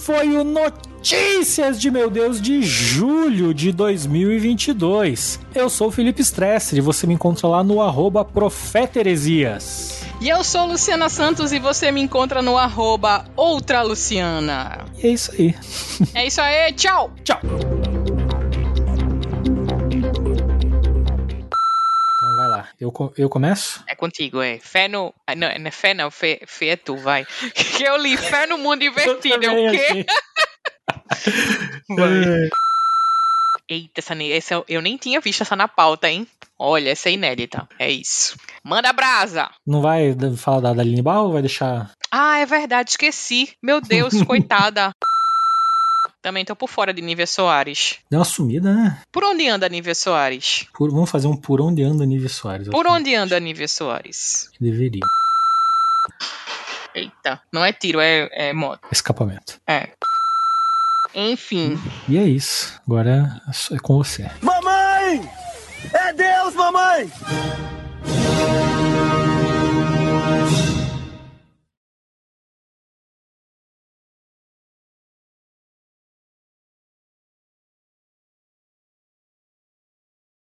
foi o Notícias de meu Deus de julho de 2022. Eu sou o Felipe Stresser e você me encontra lá no arroba Profeteresias. E eu sou Luciana Santos e você me encontra no arroba Outra Luciana. E é isso aí. É isso aí, tchau! Tchau! Eu, eu começo? É contigo, é. Fé no. ah, Não, não é fé não, fé, fé é tu, vai. Que <laughs> eu li fé no mundo invertido, é o quê? achei. <laughs> Vai. Eita, essa, essa eu- nem tinha visto essa na pauta, hein? Olha, essa é inédita. É isso. Manda brasa! Não vai falar da, da Aline Barro ou vai deixar. Ah, é verdade, esqueci. Meu Deus, coitada. <laughs> Também tô por fora de Nívia Soares. Deu uma sumida, né? Por onde anda Nívia Soares? Por- vamos fazer um por onde anda Nível Soares. Por onde anda Nívia Soares? que Deveria. Eita, não é tiro, é, é moto. Escapamento. É. Enfim. E é isso. Agora é é com você. Mamãe! É Deus, mamãe!